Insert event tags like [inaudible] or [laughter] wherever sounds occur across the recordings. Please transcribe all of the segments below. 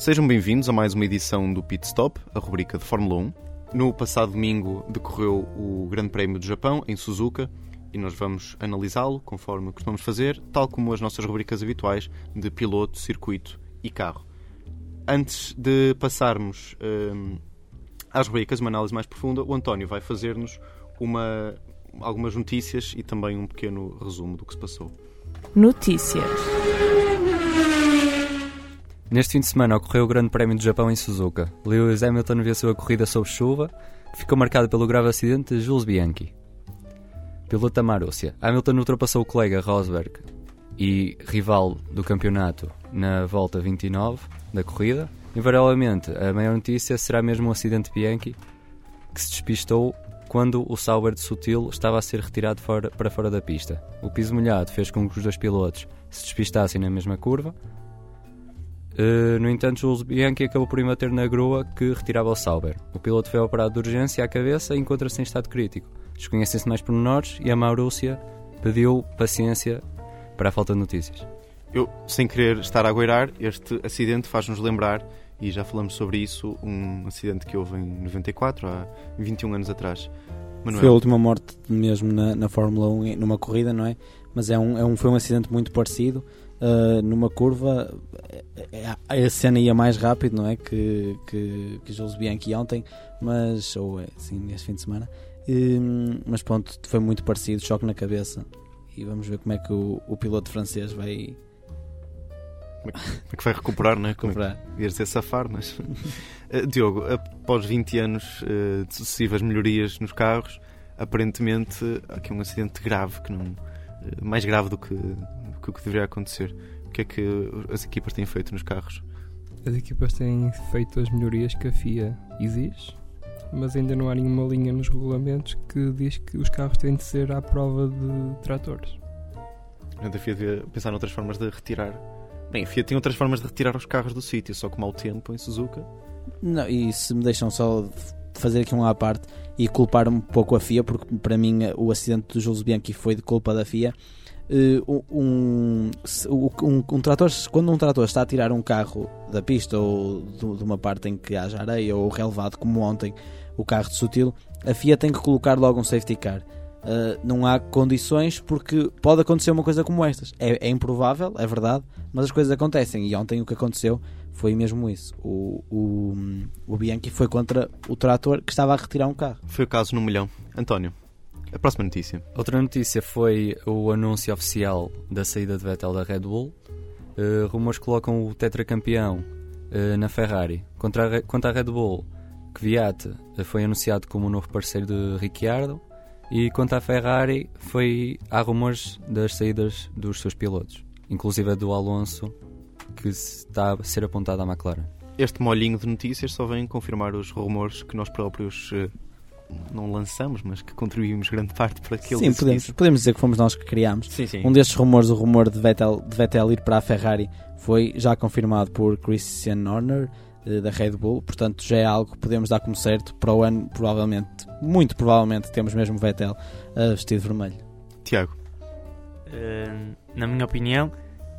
Sejam bem-vindos a mais uma edição do Pit Stop, a rubrica de Fórmula 1. No passado domingo decorreu o Grande Prémio do Japão, em Suzuka, e nós vamos analisá-lo conforme costumamos fazer, tal como as nossas rubricas habituais de piloto, circuito e carro. Antes de passarmos hum, às rubricas, uma análise mais profunda, o António vai fazer-nos uma, algumas notícias e também um pequeno resumo do que se passou. Notícias. Neste fim de semana ocorreu o Grande Prémio do Japão em Suzuka. Lewis Hamilton venceu a corrida sob chuva, que ficou marcada pelo grave acidente de Jules Bianchi. Piloto da Marussia. Hamilton ultrapassou o colega Rosberg e rival do campeonato na volta 29 da corrida. Invariavelmente, a maior notícia será mesmo o acidente de Bianchi, que se despistou quando o Sauber de Sutil estava a ser retirado fora, para fora da pista. O piso molhado fez com que os dois pilotos se despistassem na mesma curva. Uh, no entanto, Jules Bianchi acabou por embater na grua que retirava o Sauber. O piloto foi operado de urgência à cabeça e encontra-se em estado crítico. Desconhecem-se mais pormenores e a Marúcia pediu paciência para a falta de notícias. Eu, sem querer estar a goirar, este acidente faz-nos lembrar, e já falamos sobre isso, um acidente que houve em 94, há 21 anos atrás. Manuel. Foi a última morte mesmo na, na Fórmula 1, numa corrida, não é? Mas é um, é um, foi um acidente muito parecido. Uh, numa curva, a cena ia mais rápido, não é? Que, que, que Jules Bianchi ontem, mas, ou é, sim, neste fim de semana. mas pronto, foi muito parecido, choque na cabeça. E vamos ver como é que o, o piloto francês vai. Como é que vai recuperar, não é? Recuperar. Como é, ia dizer safar, mas. uh, [laughs] Diogo, após 20 anos uh, de sucessivas melhorias nos carros, aparentemente há aqui um acidente grave, que não, mais grave que, do que o que deveria acontecer. O que é que as equipas têm feito nos carros? As equipas têm feito as melhorias que a FIA exige, mas ainda não há nenhuma linha nos regulamentos que diz que os carros têm de ser à prova de tratores. A FIA devia pensar noutras formas de retirar. Bem, a FIA tem outras formas de retirar os carros do sítio, só com mau tempo em Suzuka. Não, e se me deixam só fazer aqui um à parte e culpar um pouco a FIA, porque para mim o acidente do Jules Bianchi foi de culpa da FIA. Uh, um, um, um, trator, quando um trator está a tirar um carro da pista ou de, de uma parte em que haja areia ou relevado, como ontem o carro de Sutil, a FIA tem que colocar logo um safety car. Uh, não há condições porque pode acontecer uma coisa como estas. É, é, improvável, é verdade, mas as coisas acontecem. E ontem o que aconteceu foi mesmo isso. O, o, o Bianchi foi contra o trator que estava a retirar um carro. Foi o caso no milhão. António. A próxima notícia. Outra notícia foi o anúncio oficial da saída de Vettel da Red Bull. Uh, rumores colocam o tetracampeão uh, na Ferrari. Contra a, quanto à Red Bull, Kvyat uh, foi anunciado como o novo parceiro de Ricciardo. E quanto à Ferrari, foi, há rumores das saídas dos seus pilotos, inclusive a do Alonso, que está a ser apontado à McLaren. Este molhinho de notícias só vem confirmar os rumores que nós próprios não lançamos, mas que contribuímos grande parte para aquele Sim, podemos, podemos dizer que fomos nós que criámos. Sim, sim. Um destes rumores, o rumor de Vettel, de Vettel ir para a Ferrari, foi já confirmado por Christian Horner eh, da Red Bull, portanto já é algo que podemos dar como certo. Para o ano, provavelmente, muito provavelmente, temos mesmo Vettel uh, vestido vermelho. Tiago. Uh, na minha opinião,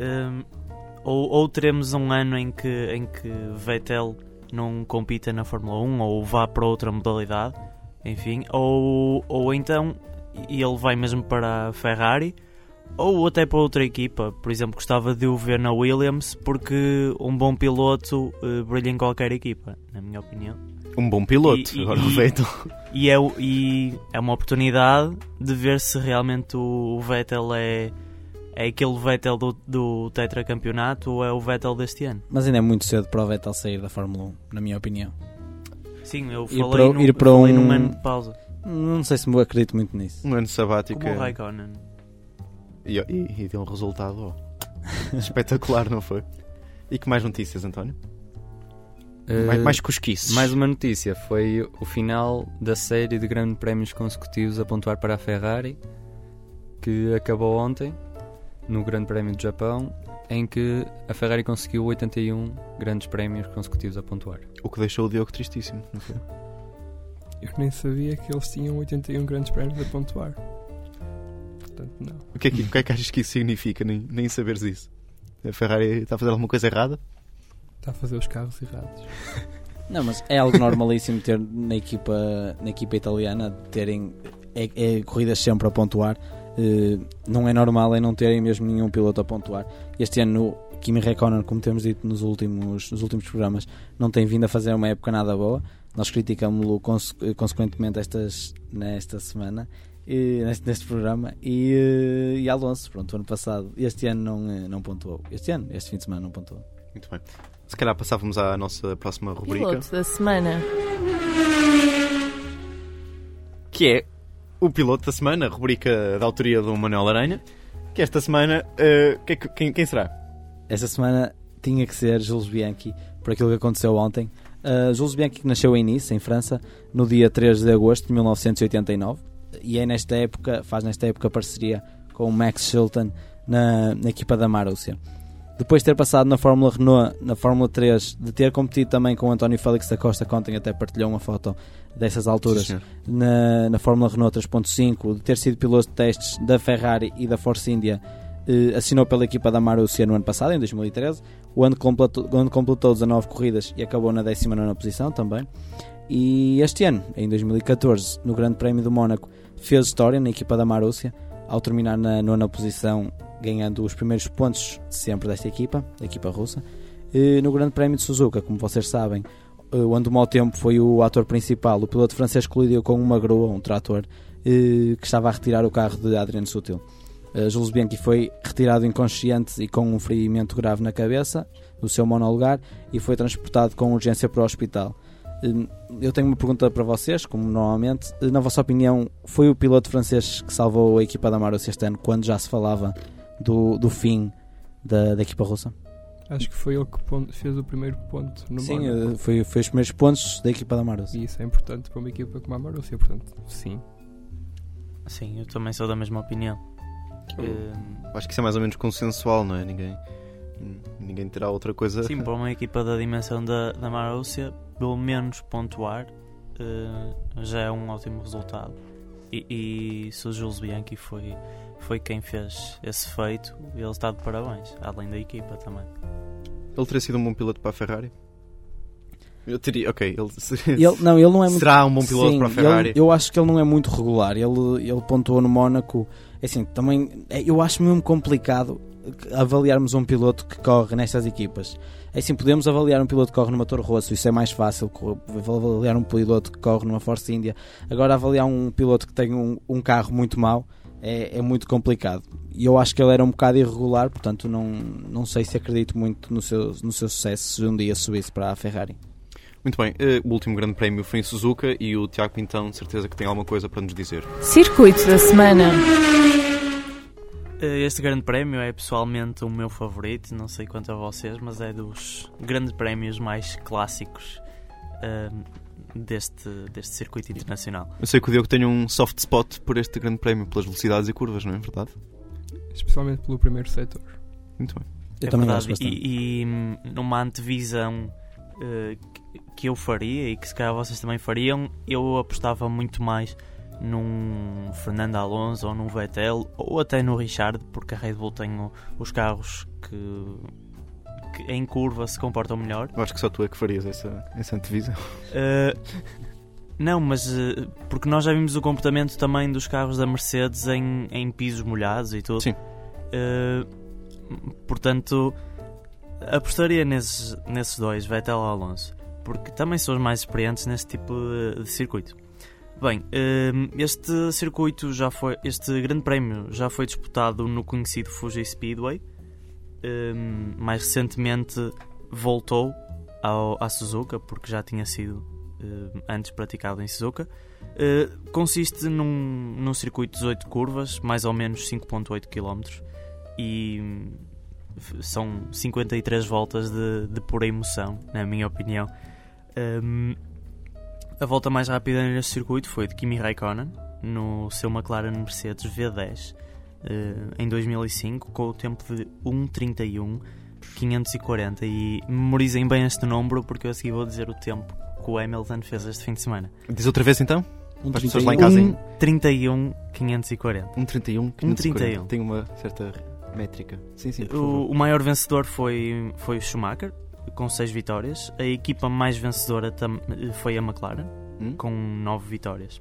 uh, ou, ou teremos um ano em que, em que Vettel não compita na Fórmula 1 ou vá para outra modalidade enfim, ou, ou então ele vai mesmo para a Ferrari ou até para outra equipa. Por exemplo, gostava de o ver na Williams porque um bom piloto uh, brilha em qualquer equipa, na minha opinião. Um bom piloto, e, agora e, o Vettel. E é, e é uma oportunidade de ver se realmente o, o Vettel é, é aquele Vettel do, do tetracampeonato ou é o Vettel deste ano. Mas ainda é muito cedo para o Vettel sair da Fórmula 1, na minha opinião. Sim, eu ir falei, para, num, ir para falei um... num ano de pausa. Não sei se me acredito muito nisso. Um ano sabático. Como o é- Raikkonen. E, e, e deu um resultado ó, [laughs] espetacular, não foi? E que mais notícias, António? Uh, mais, mais cosquices. Mais uma notícia, foi o final da série de grandes prémios consecutivos a pontuar para a Ferrari, que acabou ontem, no Grande Prémio do Japão, em que a Ferrari conseguiu 81 grandes prémios consecutivos a pontuar. O que deixou o Diogo tristíssimo, não foi? Eu nem sabia que eles tinham 81 grandes prémios a pontuar. Portanto, não. O que é que, o que, é que achas que isso significa, nem, nem saberes isso? A Ferrari está a fazer alguma coisa errada? Está a fazer os carros errados. [laughs] Não, mas é algo normalíssimo ter na equipa, na equipa italiana terem é, é corridas sempre a pontuar. Eh, não é normal é não terem mesmo nenhum piloto a pontuar. Este ano o Kimi Räikkönen, como temos dito nos últimos, nos últimos programas, não tem vindo a fazer uma época nada boa. Nós criticamos-lo conse- consequentemente estas, nesta semana, e, neste, neste programa. E, eh, e Alonso, pronto, ano passado, este ano não, eh, não pontuou. Este ano, este fim de semana não pontuou. Muito bem. Se calhar passávamos à nossa próxima rubrica, Piloto da semana. que é o piloto da semana, rubrica da autoria do Manuel Aranha. Que esta semana, é que- quem, quem será? Esta semana tinha que ser Jules Bianchi, por aquilo que aconteceu ontem. Uh, Jules Bianchi que nasceu em Nice, em França, no dia 3 de agosto de 1989 e é nesta época, faz nesta época parceria com o Max Chilton na, na equipa da Marussia. Depois de ter passado na Fórmula Renault, na Fórmula 3, de ter competido também com o António Félix da Costa, que ontem até partilhou uma foto dessas alturas, Sim, na, na Fórmula Renault 3.5, de ter sido piloto de testes da Ferrari e da Force India, eh, assinou pela equipa da Marussia no ano passado, em 2013. O ano completou, o ano completou 19 corridas e acabou na 19 posição também. E este ano, em 2014, no Grande Prémio do Mónaco, fez história na equipa da Marussia, ao terminar na nona posição, ganhando os primeiros pontos de sempre desta equipa, da equipa russa. No Grande Prémio de Suzuka, como vocês sabem, eh, onde o mau tempo foi o ator principal, o piloto francês colidiu com uma grua, um trator, eh, que estava a retirar o carro de Adrian Sutil. Eh, Jules Bianchi foi retirado inconsciente e com um ferimento grave na cabeça do seu monolugar e foi transportado com urgência para o hospital. Eu tenho uma pergunta para vocês, como normalmente. Na vossa opinião, foi o piloto francês que salvou a equipa da Marussia este ano, quando já se falava do, do fim da, da equipa russa? Acho que foi ele que pon- fez o primeiro ponto no Sim, eh, foi, foi os primeiros pontos da equipa da Marussia. E isso é importante para uma equipa como a Marussia, portanto, sim. Sim, eu também sou da mesma opinião. Eh, Acho que isso é mais ou menos consensual, não é? Ninguém, ninguém terá outra coisa. Sim, para uma equipa da dimensão da, da Marussia, pelo menos pontuar eh, já é um ótimo resultado. E, e se o Jules Bianchi foi, foi quem fez esse feito, ele está de parabéns, além da equipa também. Ele teria sido um bom piloto para a Ferrari? Eu teria, ok. Ele, Ele, não, ele não é [laughs] muito será um bom piloto Sim, para a Ferrari? ele- eu acho que ele não é muito regular. Ele, ele pontuou no Mónaco. É Assim, também é, eu acho mesmo complicado avaliarmos um piloto que corre nestas equipas. É assim, podemos avaliar um piloto que corre numa Toro Rosso, isso é mais fácil. Avaliar um piloto que corre numa Force India. Agora, avaliar um piloto que tem um, um carro muito mau é, é muito complicado. E eu acho que ele era um bocado irregular, portanto, não, não sei se acredito muito no seu, no seu sucesso se um dia subisse para a Ferrari. Muito bem, eh, o último grande prémio foi em Suzuka e o Tiago Pintão, de certeza que tem alguma coisa para nos dizer. Circuito da semana. Este grande prémio é pessoalmente o meu favorito, não sei quanto a vocês, mas é dos grandes prémios mais clássicos deste, deste circuito internacional. Eu sei que o Diogo tem um soft spot por este grande prémio, pelas velocidades e curvas, não é verdade? Especialmente pelo primeiro setor. Muito bem. Eu É também verdade, gosto bastante. E, e, hum, numa antevisão que- que eu faria e que se calhar vocês também fariam, eu apostava muito mais num Fernando Alonso ou num Vettel ou até no Richard, porque a Red Bull tem os carros que, que em curva se comportam melhor. Eu acho que só tu é que farias essa, essa antevisão. Uh, não, mas uh, porque nós já vimos o comportamento também dos carros da Mercedes em, em pisos molhados e tudo. Sim. Uh, portanto, apostaria nesses, nesses dois, Vettel e Alonso, porque também são os mais experientes neste tipo de circuito. Bem, um, este circuito já foi, este grande prémio já foi disputado no conhecido Fuji Speedway. Um, mais recentemente voltou ao, à Suzuka, porque já tinha sido uh, antes praticado em Suzuka. Uh, consiste num, num circuito de 18 curvas, mais ou menos 5.8 km e são 53 voltas de, de pura emoção, na minha opinião. A volta mais rápida neste circuito foi de Kimi Raikkonen no seu McLaren Mercedes V10 eh, em 2005 com o tempo de 1.31 540 e memorizem bem este número porque eu a seguir vou dizer o tempo que o Hamilton fez este fim de semana. Diz outra vez então? Um Para as pessoas 31. lá em casa, hein? 1.31 540. 1,31. 1,31. Tem uma certa métrica. Sim, sim, O, o maior vencedor foi, foi o Schumacher com 6 vitórias. A equipa mais vencedora foi a McLaren, Hum? com 9 vitórias.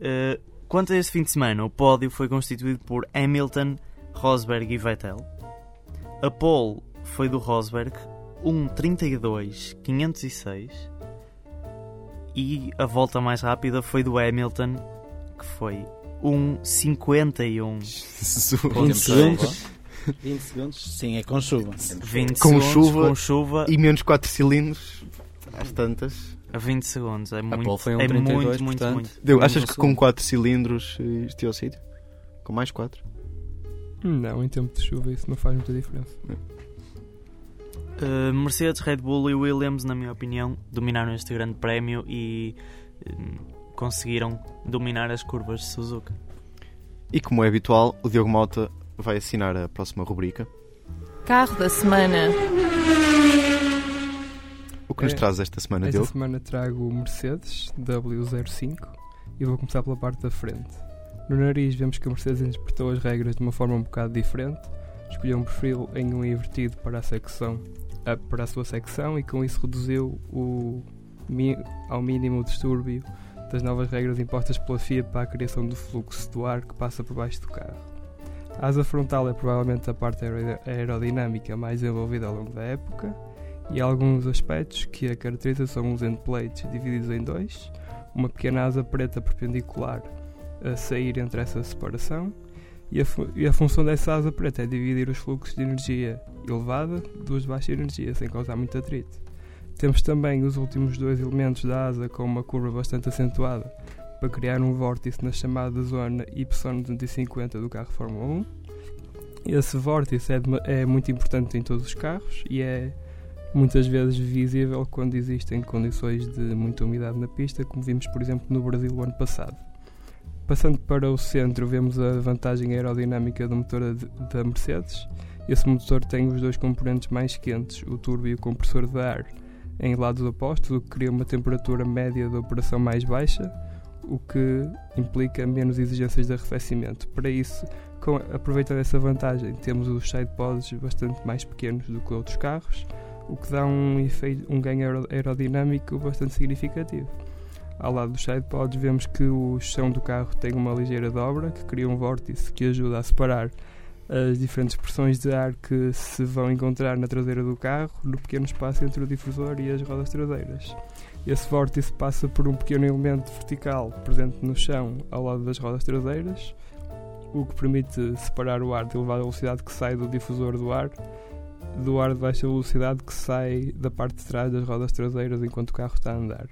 Uh, quanto a este fim de semana, o pódio foi constituído por Hamilton, Rosberg e Vettel. A pole foi do Rosberg, 1.32.506. E a volta mais rápida foi do Hamilton, que foi 1.51. 20 segundos. 20 segundos? Sim, é com chuva. 20 Com segundos chuva com chuva E menos 4 cilindros, às tantas. a 20 segundos. É muito, foi um é 32, muito, muito, portanto. muito. Deu, Menos achas que com segundo. 4 cilindros eh, isto ia ao sítio? Com mais 4? Não, em tempo de chuva isso não faz muita diferença. Uh, Mercedes, Red Bull e Williams, na minha opinião, dominaram este grande prémio e hum, conseguiram dominar as curvas de Suzuka. E como é habitual, o Diogo Mota vai assinar a próxima rubrica. Carro da semana. O que nos É, traz esta semana, Esta Diogo? semana trago o Mercedes W05 e vou começar pela parte da frente. No nariz vemos que a Mercedes interpretou as regras de uma forma um bocado diferente, escolheu um perfil em um invertido para a secção a- para a sua secção e com isso reduziu o, ao mínimo o distúrbio das novas regras impostas pela FIA para a criação do fluxo do ar que passa por baixo do carro. A asa frontal é provavelmente a parte aero- aerodinâmica mais envolvida ao longo da época e alguns aspectos que a caracterizam são os endplates divididos em dois, uma pequena asa preta perpendicular a sair entre essa separação e a, e a função dessa asa preta é dividir os fluxos de energia elevada dos de baixa energia sem causar muito atrito. Temos também os últimos dois elementos da asa com uma curva bastante acentuada para criar um vórtice na chamada zona Y250 do carro Fórmula 1. Esse vórtice é, é muito importante em todos os carros e é muitas vezes visível quando existem condições de muita umidade na pista, como vimos, por exemplo, no Brasil o ano passado. Passando para o centro, vemos a vantagem aerodinâmica do motor da Mercedes. Esse motor tem os dois componentes mais quentes, o turbo e o compressor de ar, em lados opostos, o que cria uma temperatura média de operação mais baixa, o que implica menos exigências de arrefecimento. Para isso, com, aproveitando essa vantagem, temos os sidepods bastante mais pequenos do que outros carros, o que dá um, efeito, um ganho aero- aerodinâmico bastante significativo. Ao lado dos sidepods, vemos que o chão do carro tem uma ligeira dobra que cria um vórtice que ajuda a separar as diferentes pressões de ar que se vão encontrar na traseira do carro no pequeno espaço entre o difusor e as rodas traseiras. Esse vórtice passa por um pequeno elemento vertical presente no chão ao lado das rodas traseiras, o que permite separar o ar de elevada velocidade que sai do difusor do ar do ar de baixa velocidade que sai da parte de trás das rodas traseiras enquanto o carro está a andar.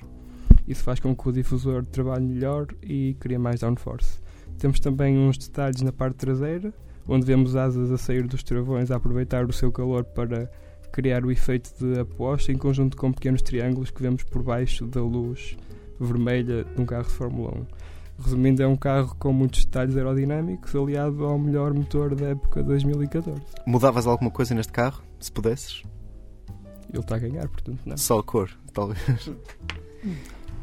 Isso faz com que o difusor trabalhe melhor e cria mais downforce. Temos também uns detalhes na parte traseira, onde vemos asas a sair dos travões a aproveitar o seu calor para criar o efeito de aposta em conjunto com pequenos triângulos que vemos por baixo da luz vermelha de um carro de Fórmula 1. Resumindo, é um carro com muitos detalhes aerodinâmicos aliado ao melhor motor da época 2014. Mudavas alguma coisa neste carro, se pudesses? Ele está a ganhar, portanto não. Só a cor, talvez.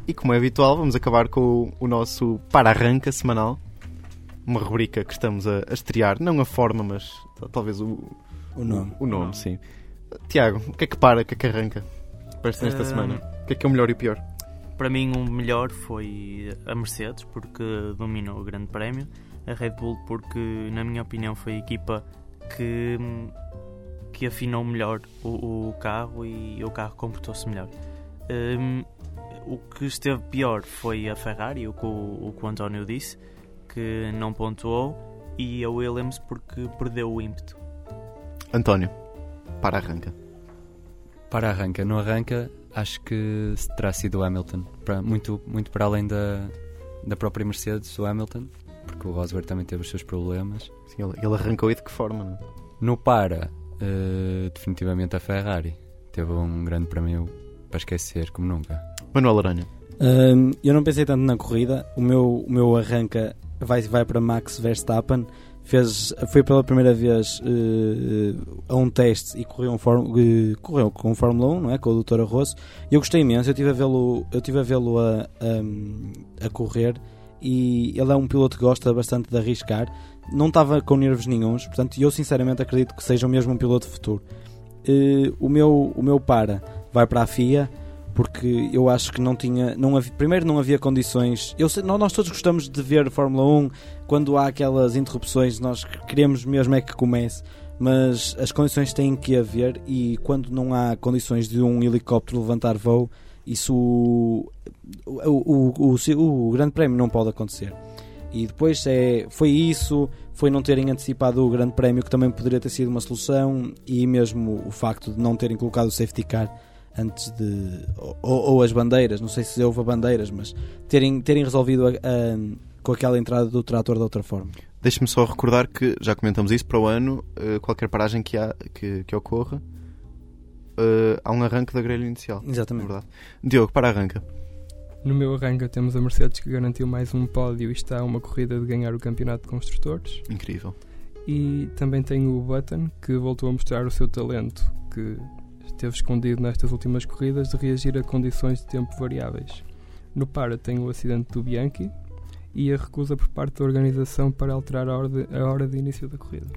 E como é habitual, vamos acabar com o, o nosso para-arranca semanal. Uma rubrica que estamos a, a estrear, não a forma, mas ta- talvez o, O nome. o nome, sim. Tiago, o que é que para, o que é que arranca? Parece nesta Ahm, semana. O que é que é o melhor e o pior? Para mim, o melhor foi a Mercedes, porque dominou o Grande Prémio. A Red Bull, porque, na minha opinião, foi a equipa que, que afinou melhor o, o carro e o carro comportou-se melhor. Hum, o que esteve pior foi a Ferrari, o que o, o que o António disse, que não pontuou, e a Williams, porque perdeu o ímpeto. António, para-arranca. Para arranca, não arranca, acho que terá sido o Hamilton. Para, muito, muito para além da, da própria Mercedes, o Hamilton, porque o Rosberg também teve os seus problemas. Sim, ele, ele arrancou e de que forma? Não? é? No para, eh, definitivamente a Ferrari. Teve um grande prémio para esquecer, como nunca. Manuel Aranha. Hum, eu não pensei tanto na corrida. O meu, o meu arranca vai, vai para Max Verstappen. Fez, foi pela primeira vez eh, a um teste e correu, um fórm- eh, correu com Fórmula 1, não é? com o Dr. Arroso. E eu gostei imenso. Eu estive a vê-lo a, vê-lo a, a, a correr e ele é um piloto que gosta bastante de arriscar. Não estava com nervos nenhuns, portanto, eu sinceramente acredito que seja mesmo um piloto futuro. Eh, o, meu, o meu para vai para a FIA porque eu acho que não tinha. Não havia, primeiro, não havia condições. Eu sei, nós todos gostamos de ver Fórmula 1 quando há aquelas interrupções, nós queremos mesmo é que comece, mas as condições têm que haver e quando não há condições de um helicóptero levantar voo, isso. O, o, o, o, Grande Prémio não pode acontecer. E depois é, foi isso, foi não terem antecipado o Grande Prémio, que também poderia ter sido uma solução, e mesmo o facto de não terem colocado o safety car antes de. Ou, ou, as bandeiras, não sei se houve bandeiras, mas terem, terem resolvido a, a, com aquela entrada do trator de outra forma. Deixe-me só recordar que já comentamos isso para o ano, uh, qualquer paragem que, há, que, que ocorra, uh, há um arranque da grelha inicial. Exatamente. Verdade. Diogo, para arranca. No meu arranca temos a Mercedes que garantiu mais um pódio e está a uma corrida de ganhar o campeonato de construtores. Incrível. E também tenho o Button que voltou a mostrar o seu talento, que esteve escondido nestas últimas corridas de reagir a condições de tempo variáveis. No para tenho o acidente do Bianchi e a recusa por parte da organização para alterar a hora de, a hora de início da corrida.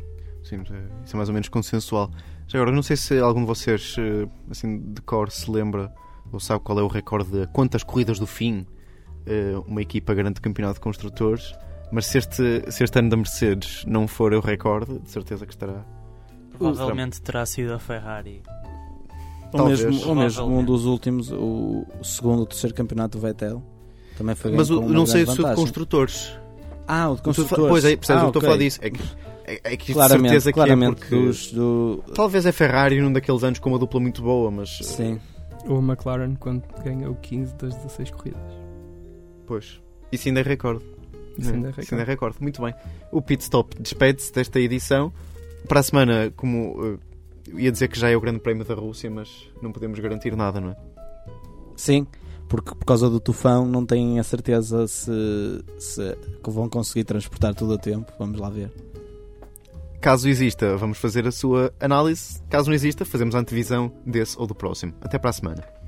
Sim, isso é mais ou menos consensual. Já agora, não sei se algum de vocês, eh, assim, de cor, se lembra ou sabe qual é o recorde de quantas corridas do fim eh, uma equipa garante campeonato de construtores. Mas se este, se este ano da Mercedes não for o recorde, de certeza que estará. Provavelmente terá sido a Ferrari. Ou mesmo, ou mesmo um dos últimos, o, o segundo ou terceiro campeonato do Vettel. Também foi Mas o, não sei se o de construtores. Ah, o de construtores. Pois é, percebes, ah, eu estou okay. a falar disso. É que, é, é que claramente, certeza claramente que é porque... do... Talvez é Ferrari num daqueles anos com uma dupla muito boa, mas... Sim. Ou a McLaren quando ganhou 15 das 16 corridas. Pois. Isso ainda é recorde. Isso ainda é recorde. Isso ainda é recorde. Muito bem. O Pit Stop despede-se desta edição. Para a semana, como ia dizer que já é o Grande Prémio da Rússia, mas não podemos garantir nada, não é? Sim, porque por causa do tufão não têm a certeza se, se vão conseguir transportar tudo a tempo. Vamos lá ver. Caso exista, vamos fazer a sua análise. Caso não exista, fazemos a antevisão desse ou do próximo. Até para a semana.